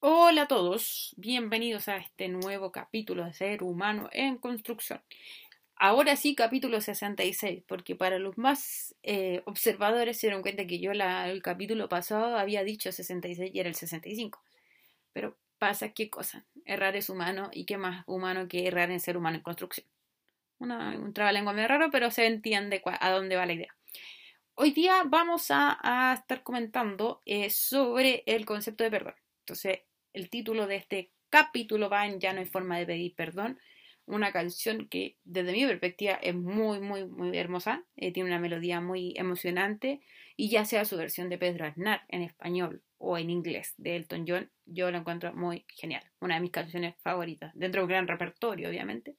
Hola a todos, bienvenidos a este nuevo capítulo de Ser Humano en Construcción. Ahora sí, capítulo 66, porque para los más eh, observadores se dieron cuenta que yo la, el capítulo pasado había dicho 66 y era el 65. Pero pasa qué cosa, errar es humano y qué más humano que errar en ser humano en construcción. Una, un trabalengua medio raro, pero se entiende a dónde va la idea. Hoy día vamos a, a estar comentando eh, sobre el concepto de perdón. Entonces, el título de este capítulo va en Ya no hay forma de pedir perdón, una canción que desde mi perspectiva es muy, muy, muy hermosa, eh, tiene una melodía muy emocionante y ya sea su versión de Pedro Aznar en español o en inglés de Elton John, yo la encuentro muy genial, una de mis canciones favoritas, dentro de un gran repertorio obviamente,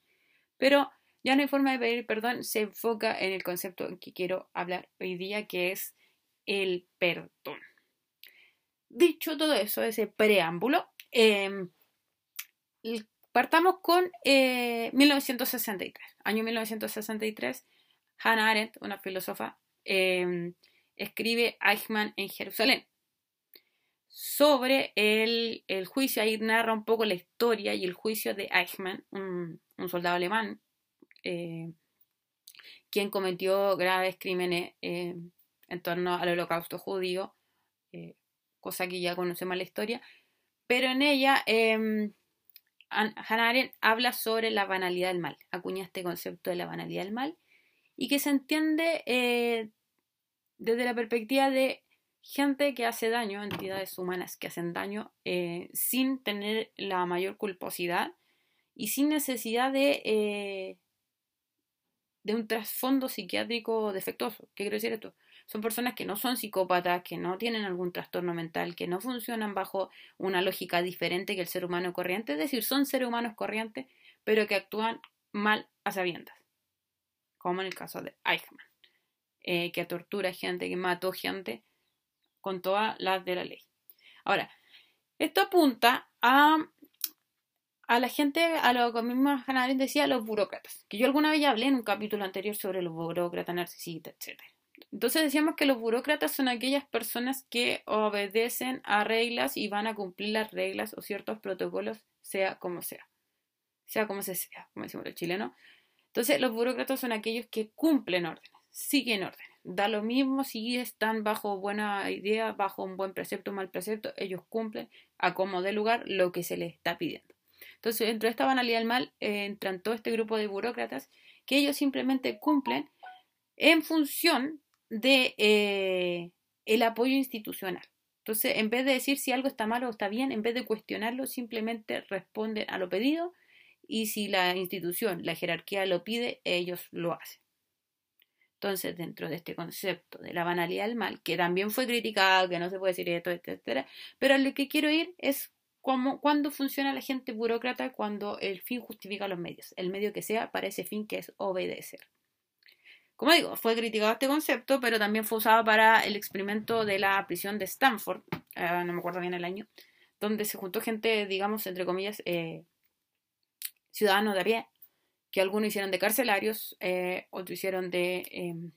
pero ya no hay forma de pedir perdón, se enfoca en el concepto que quiero hablar hoy día, que es el perdón. Dicho todo eso, ese preámbulo, em, partamos con 1963. Eh, Año 1963, Hannah Arendt, una filósofa, em, escribe Eichmann en Jerusalén. Sobre el, juicio, ahí narra un poco la historia y el juicio de Eichmann, un, soldado alemán, eh, quien cometió graves crímenes eh, en torno al holocausto judío, cosa que ya conocemos la historia, pero en ella eh, Hannah Arendt habla sobre la banalidad del mal, acuña este concepto de la banalidad del mal y que se entiende eh, desde la perspectiva de gente que hace daño, entidades humanas que hacen daño eh, sin tener la mayor culposidad y sin necesidad de, eh, de un trasfondo psiquiátrico defectuoso. ¿Qué quiero decir esto? Son personas que no son psicópatas, que no tienen algún trastorno mental, que no funcionan bajo una lógica diferente que el ser humano corriente, es decir, son seres humanos corrientes, pero que actúan mal a sabiendas, como en el caso de Eichmann, eh, que tortura gente, que mató gente con todas las de la ley. Ahora, esto apunta a, a la gente, a lo que mismo Hannah decía, a los burócratas, que yo alguna vez ya hablé en un capítulo anterior sobre los burócratas narcisistas, etc. Entonces decíamos que los burócratas son aquellas personas que obedecen a reglas y van a cumplir las reglas o ciertos protocolos, sea como sea. Sea como se sea, como decimos los chilenos. Entonces los burócratas son aquellos que cumplen órdenes, siguen órdenes. Da lo mismo si están bajo buena idea, bajo un buen precepto o mal precepto, ellos cumplen a como de lugar lo que se les está pidiendo. Entonces, dentro de esta banalidad del mal, eh, entran todo este grupo de burócratas que ellos simplemente cumplen en función de eh, el apoyo institucional. Entonces, en vez de decir si algo está mal o está bien, en vez de cuestionarlo, simplemente responden a lo pedido y si la institución, la jerarquía lo pide, ellos lo hacen. Entonces, dentro de este concepto de la banalidad del mal, que también fue criticado, que no se puede decir esto, etcétera, pero lo que quiero ir es cómo, cuándo funciona la gente burócrata cuando el fin justifica los medios, el medio que sea para ese fin que es obedecer. Como digo, fue criticado este concepto, pero también fue usado para el experimento de la prisión de Stanford, eh, no me acuerdo bien el año, donde se juntó gente, digamos, entre comillas, eh, ciudadanos de a pie, que algunos hicieron de carcelarios, eh, otros hicieron de, em,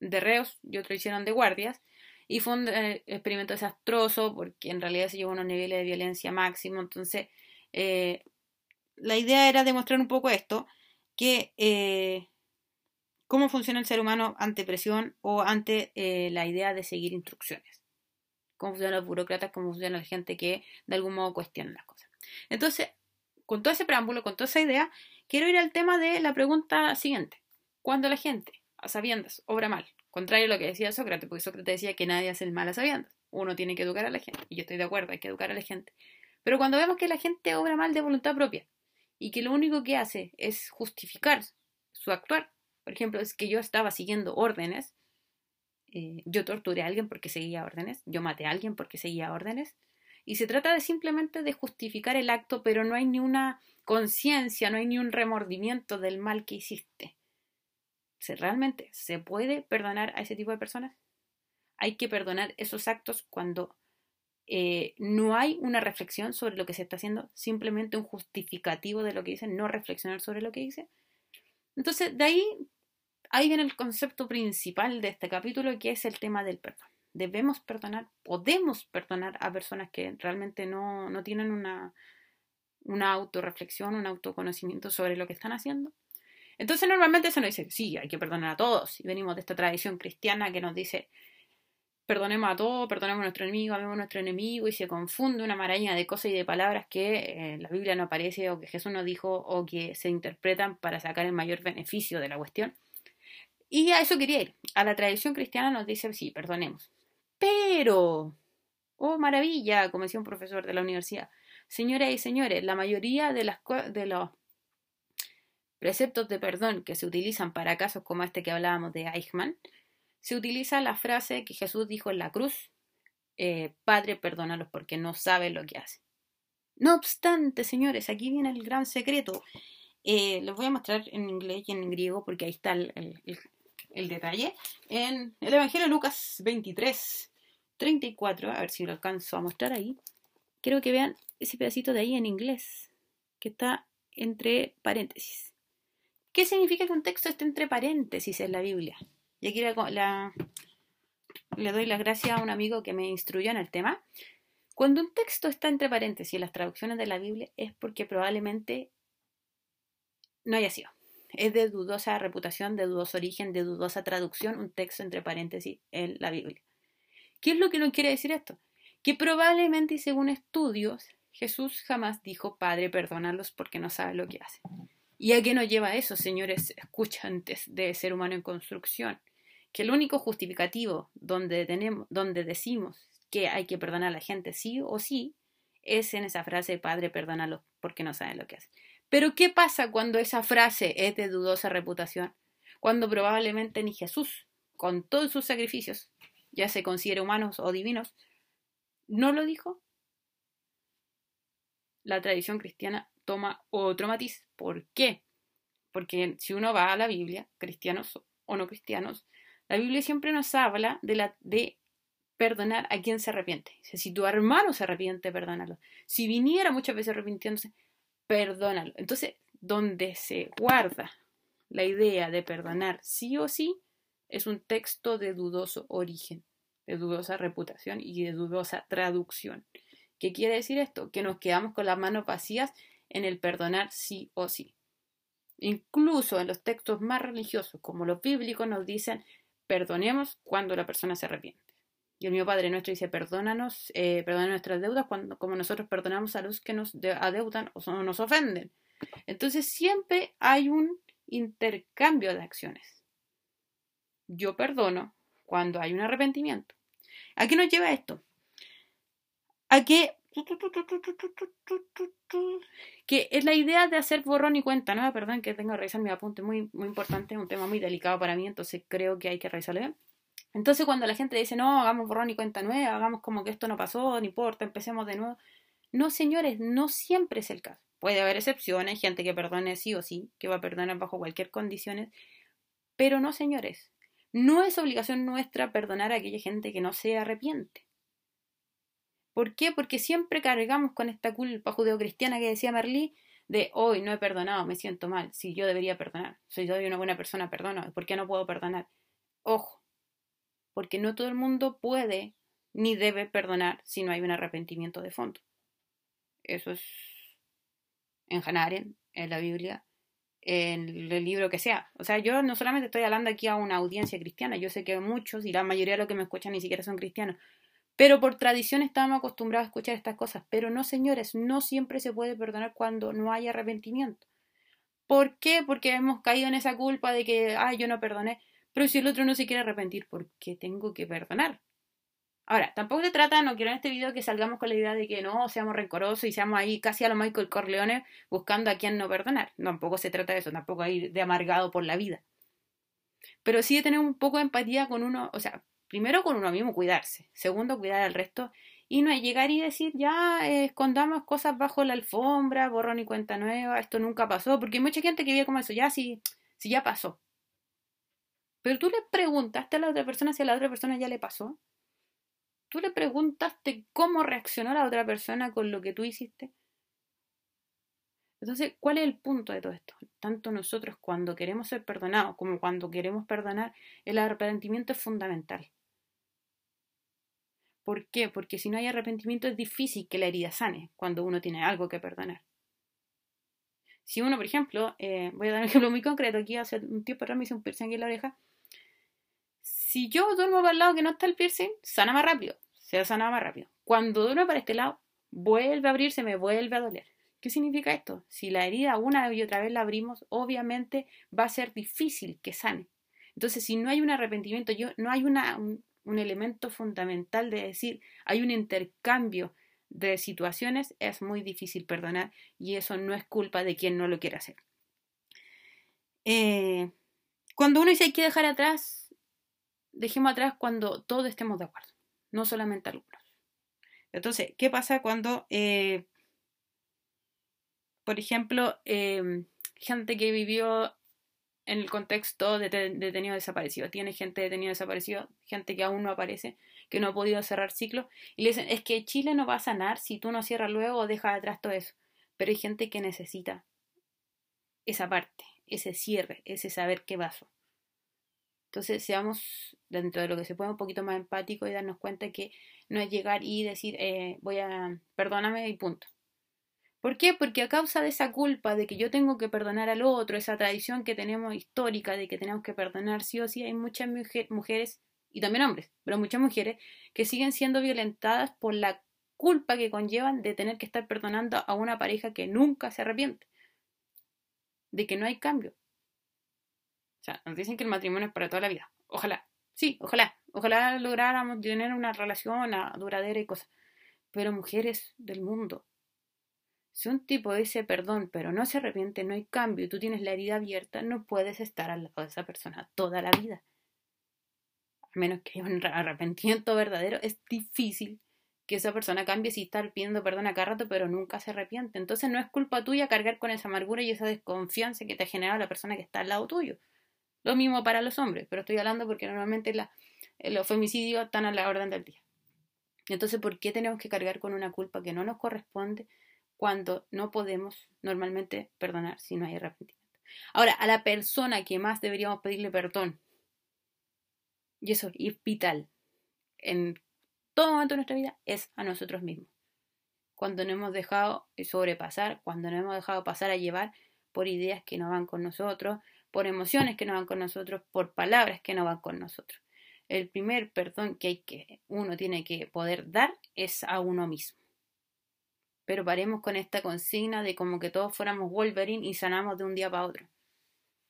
de reos y otros hicieron de guardias. Y fue un experimento desastroso porque en realidad se llevó a unos niveles de violencia máximo. Entonces, la idea era demostrar un poco esto, que cómo funciona el ser humano ante presión o ante eh, la idea de seguir instrucciones. Cómo funcionan los burócratas, cómo funciona la gente que de algún modo cuestiona las cosas. Entonces, con todo ese preámbulo, con toda esa idea, quiero ir al tema de la pregunta siguiente. Cuando la gente, a sabiendas, obra mal, contrario a lo que decía Sócrates, porque Sócrates decía que nadie hace el mal a sabiendas, uno tiene que educar a la gente, y yo estoy de acuerdo, hay que educar a la gente. Pero cuando vemos que la gente obra mal de voluntad propia y que lo único que hace es justificar su actuar, por ejemplo, es que yo estaba siguiendo órdenes. Eh, yo torturé a alguien porque seguía órdenes. Yo maté a alguien porque seguía órdenes. Y se trata de simplemente de justificar el acto, pero no hay ni una conciencia, no hay ni un remordimiento del mal que hiciste. ¿Se, ¿Realmente se puede perdonar a ese tipo de personas? Hay que perdonar esos actos cuando eh, no hay una reflexión sobre lo que se está haciendo, simplemente un justificativo de lo que dicen, no reflexionar sobre lo que dice. Entonces, de ahí ahí viene el concepto principal de este capítulo, que es el tema del perdón. debemos perdonar, podemos perdonar a personas que realmente no, no tienen una, una autorreflexión, un autoconocimiento sobre lo que están haciendo. Entonces normalmente se nos dice, sí, hay que perdonar a todos. Y venimos de esta tradición cristiana que nos dice, perdonemos a todos, perdonemos a nuestro enemigo, amemos a nuestro enemigo, y se confunde una maraña de cosas y de palabras que en la Biblia no aparece o que Jesús no dijo o que se interpretan para sacar el mayor beneficio de la cuestión. Y a eso quería ir. A la tradición cristiana nos dice, sí, perdonemos. Pero, oh maravilla, como decía un profesor de la universidad, señoras y señores, la mayoría de, las, de los preceptos de perdón que se utilizan para casos como este que hablábamos de Eichmann, se utiliza la frase que Jesús dijo en la cruz, eh, Padre, perdónalos porque no saben lo que hacen. No obstante, señores, aquí viene el gran secreto. Eh, les voy a mostrar en inglés y en griego porque ahí está el, el detalle. En el Evangelio de Lucas 23, 34, a ver si lo alcanzo a mostrar ahí. Quiero que vean ese pedacito de ahí en inglés, que está entre paréntesis. ¿Qué significa que un texto esté entre paréntesis en la Biblia? Y aquí la, le doy las gracias a un amigo que me instruyó en el tema. Cuando un texto está entre paréntesis en las traducciones de la Biblia es porque probablemente no haya sido es de dudosa reputación, de dudoso origen, de dudosa traducción, un texto entre paréntesis en la Biblia. ¿Qué es lo que nos quiere decir esto? Que probablemente y según estudios, Jesús jamás dijo, Padre, perdónalos porque no sabe lo que hacen. ¿Y a qué nos lleva eso, señores escuchantes de ser humano en construcción? Que el único justificativo donde, tenemos, donde decimos que hay que perdonar a la gente sí o sí es en esa frase, Padre, perdónalos porque no saben lo que hacen. Pero ¿qué pasa cuando esa frase es de dudosa reputación? Cuando probablemente ni Jesús, con todos sus sacrificios, ya se considere humanos o divinos, no lo dijo. La tradición cristiana toma otro matiz. ¿Por qué? Porque si uno va a la Biblia, cristianos o no cristianos, la Biblia siempre nos habla de, la, de perdonar a quien se arrepiente. Si tu hermano se arrepiente, perdónalo. Si viniera muchas veces arrepintiéndose, perdónalo. Entonces, donde se guarda la idea de perdonar sí o sí, es un texto de dudoso origen, de dudosa reputación y de dudosa traducción. ¿Qué quiere decir esto? Que nos quedamos con las manos vacías en el perdonar sí o sí. Incluso en los textos más religiosos, como los bíblicos, nos dicen perdonemos cuando la persona se arrepiente. Y el mío Padre nuestro dice, perdónanos, eh, perdona nuestras deudas cuando, como nosotros perdonamos a los que nos adeudan o nos ofenden. Entonces siempre hay un intercambio de acciones. Yo perdono cuando hay un arrepentimiento. ¿A qué nos lleva esto? A que, que es la idea de hacer borrón y cuenta ¿no? Perdón que tengo que revisar mi apunte, muy, muy importante, es un tema muy delicado para mí, entonces creo que hay que revisarlo bien. Entonces cuando la gente dice, no, hagamos borrón y cuenta nueva, hagamos como que esto no pasó, no importa, empecemos de nuevo. No, señores, no siempre es el caso. Puede haber excepciones, gente que perdone sí o sí, que va a perdonar bajo cualquier condición, pero no, señores. No es obligación nuestra perdonar a aquella gente que no se arrepiente. ¿Por qué? Porque siempre cargamos con esta culpa judeocristiana que decía Merlí de hoy no he perdonado, me siento mal, si yo debería perdonar, soy yo una buena persona, perdono, ¿por qué no puedo perdonar? Ojo, porque no todo el mundo puede ni debe perdonar si no hay un arrepentimiento de fondo. Eso es en Hanaren, en la Biblia, en el libro que sea. O sea, yo no solamente estoy hablando aquí a una audiencia cristiana, yo sé que muchos y la mayoría de los que me escuchan ni siquiera son cristianos, pero por tradición estamos acostumbrados a escuchar estas cosas. Pero no, señores, no siempre se puede perdonar cuando no hay arrepentimiento. ¿Por qué? Porque hemos caído en esa culpa de que, ay, yo no perdoné. Pero si el otro no se quiere arrepentir, ¿por qué tengo que perdonar? Ahora, tampoco se trata, no quiero en este video que salgamos con la idea de que no seamos rencorosos y seamos ahí casi a lo Michael Corleone buscando a quien no perdonar. Tampoco se trata de eso, tampoco ir de amargado por la vida. Pero sí de tener un poco de empatía con uno, o sea, primero con uno mismo cuidarse, segundo cuidar al resto y no llegar y decir ya eh, escondamos cosas bajo la alfombra, borrón y cuenta nueva, esto nunca pasó, porque hay mucha gente que vive como eso, ya si, si ya pasó, pero tú le preguntaste a la otra persona si a la otra persona ya le pasó. Tú le preguntaste cómo reaccionó la otra persona con lo que tú hiciste. Entonces, ¿cuál es el punto de todo esto? Tanto nosotros cuando queremos ser perdonados como cuando queremos perdonar, el arrepentimiento es fundamental. ¿Por qué? Porque si no hay arrepentimiento es difícil que la herida sane cuando uno tiene algo que perdonar. Si uno, por ejemplo, eh, voy a dar un ejemplo muy concreto, aquí hace un tiempo atrás me hice un piercing en la oreja. Si yo duermo para el lado que no está el piercing, sana más rápido, se sana más rápido. Cuando duermo para este lado, vuelve a abrirse, me vuelve a doler. ¿Qué significa esto? Si la herida una y otra vez la abrimos, obviamente va a ser difícil que sane. Entonces, si no hay un arrepentimiento, yo, no hay una, un, elemento fundamental de decir, hay un intercambio de situaciones, es muy difícil perdonar y eso no es culpa de quien no lo quiere hacer. Eh, cuando uno dice hay que dejar atrás, dejemos atrás cuando todos estemos de acuerdo, no solamente algunos. Entonces, ¿qué pasa cuando, eh, por ejemplo, eh, gente que vivió en el contexto de detenido desaparecido. Tiene gente detenido desaparecido, gente que aún no aparece, que no ha podido cerrar ciclo. Y le dicen, es que Chile no va a sanar si tú no cierras luego o dejas atrás todo eso. Pero hay gente que necesita esa parte, ese cierre, ese saber qué pasó. Entonces, seamos dentro de lo que se puede un poquito más empático y darnos cuenta que no es llegar y decir, eh, voy a, perdóname y punto. ¿Por qué? Porque a causa de esa culpa de que yo tengo que perdonar al otro, esa tradición que tenemos histórica de que tenemos que perdonar sí o sí, hay muchas mujeres, y también hombres, pero muchas mujeres, que siguen siendo violentadas por la culpa que conllevan de tener que estar perdonando a una pareja que nunca se arrepiente, de que no hay cambio. O sea, nos dicen que el matrimonio es para toda la vida. Ojalá, sí, ojalá, ojalá lográramos tener una relación duradera y cosas. Pero mujeres del mundo, si un tipo dice perdón, pero no se arrepiente, no hay cambio y tú tienes la herida abierta, no puedes estar al lado de esa persona toda la vida. A menos que haya un arrepentimiento verdadero, es difícil que esa persona cambie si está pidiendo perdón a cada rato, pero nunca se arrepiente. Entonces no es culpa tuya cargar con esa amargura y esa desconfianza que te ha generado la persona que está al lado tuyo. Lo mismo para los hombres, pero estoy hablando porque normalmente los femicidios están a la orden del día. Entonces, ¿por qué tenemos que cargar con una culpa que no nos corresponde? cuando no podemos normalmente perdonar si no hay arrepentimiento. Ahora, a la persona que más deberíamos pedirle perdón, y eso es vital en todo momento de nuestra vida, es a nosotros mismos. Cuando no hemos dejado sobrepasar, cuando no hemos dejado pasar a llevar por ideas que no van con nosotros, por emociones que no van con nosotros, por palabras que no van con nosotros. El primer perdón que, hay que uno tiene que poder dar es a uno mismo pero paremos con esta consigna de como que todos fuéramos Wolverine y sanamos de un día para otro.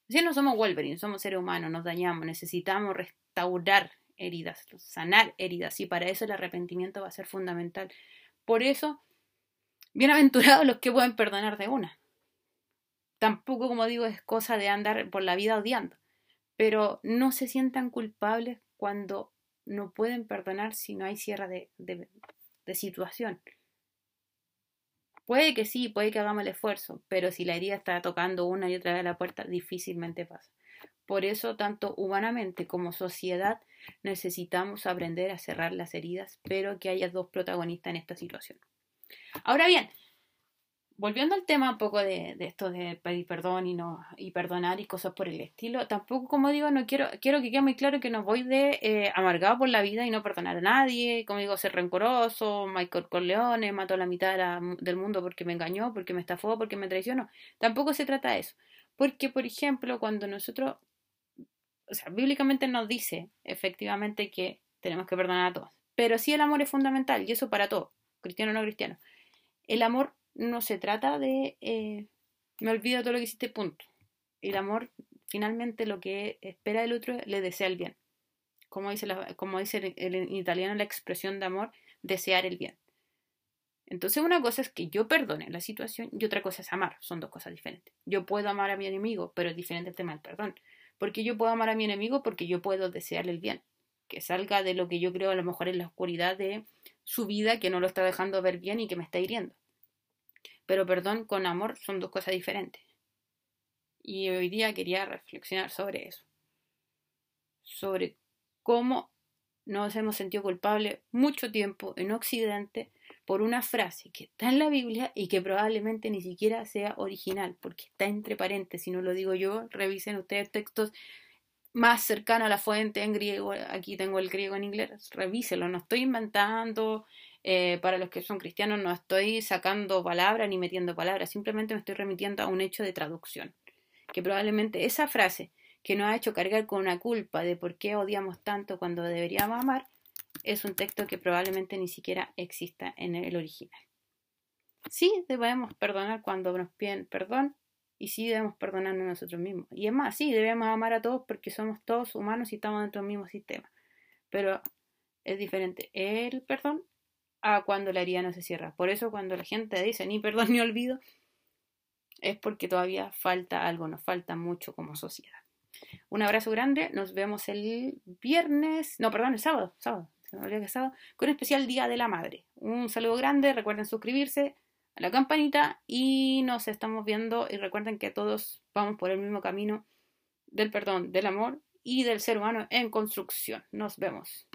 Si no somos Wolverine, somos seres humanos, nos dañamos, necesitamos restaurar heridas, sanar heridas, y para eso el arrepentimiento va a ser fundamental. Por eso, bienaventurados los que pueden perdonar de una. Tampoco, como digo, es cosa de andar por la vida odiando, pero no se sientan culpables cuando no pueden perdonar si no hay cierre de, de situación. Puede que sí, puede que hagamos el esfuerzo, pero si la herida está tocando una y otra vez la puerta, difícilmente pasa. Por eso, tanto humanamente como sociedad, necesitamos aprender a cerrar las heridas, pero que haya dos protagonistas en esta situación. Ahora bien, volviendo al tema un poco de, esto de pedir perdón y no y perdonar y cosas por el estilo, tampoco como digo, no quiero quiero que quede muy claro que no voy de eh, amargado por la vida y no perdonar a nadie, como digo, ser rencoroso, Michael Corleone mató a la mitad del mundo porque me engañó, porque me estafó, porque me traicionó. Tampoco se trata de eso, porque por ejemplo, cuando nosotros o sea, bíblicamente nos dice efectivamente que tenemos que perdonar a todos, pero sí el amor es fundamental y eso para todos, cristiano o no cristiano. El amor no se trata de eh, me olvido todo lo que hiciste, punto. El amor, finalmente, lo que espera del otro le desea el bien. Como dice, como dice en italiano la expresión de amor, desear el bien. Entonces una cosa es que yo perdone la situación y otra cosa es amar. Son dos cosas diferentes. Yo puedo amar a mi enemigo, pero es diferente el tema del perdón. Porque yo puedo amar a mi enemigo porque yo puedo desearle el bien. Que salga de lo que yo creo a lo mejor en la oscuridad de su vida que no lo está dejando ver bien y que me está hiriendo. Pero perdón con amor son dos cosas diferentes. Y hoy día quería reflexionar sobre eso. Sobre cómo nos hemos sentido culpables mucho tiempo en Occidente por una frase que está en la Biblia y que probablemente ni siquiera sea original, porque está entre paréntesis, si no lo digo yo, revisen ustedes textos más cercano a la fuente en griego, aquí tengo el griego en inglés, revíselo, no estoy inventando, eh, para los que son cristianos no estoy sacando palabras ni metiendo palabras, simplemente me estoy remitiendo a un hecho de traducción, que probablemente esa frase que nos ha hecho cargar con una culpa de por qué odiamos tanto cuando deberíamos amar, es un texto que probablemente ni siquiera exista en el original. Sí, debemos perdonar cuando nos piden perdón y sí debemos perdonarnos a nosotros mismos. Y es más, sí, debemos amar a todos porque somos todos humanos y estamos dentro del mismo sistema. Pero es diferente el perdón a cuando la herida no se cierra. Por eso cuando la gente dice ni perdón ni olvido, es porque todavía falta algo, nos falta mucho como sociedad. Un abrazo grande, nos vemos el viernes, no, perdón, el sábado, sábado, se me olvidó que sábado, con el especial Día de la Madre. Un saludo grande, recuerden suscribirse a la campanita y nos estamos viendo y recuerden que todos vamos por el mismo camino del perdón, del amor y del ser humano en construcción. Nos vemos.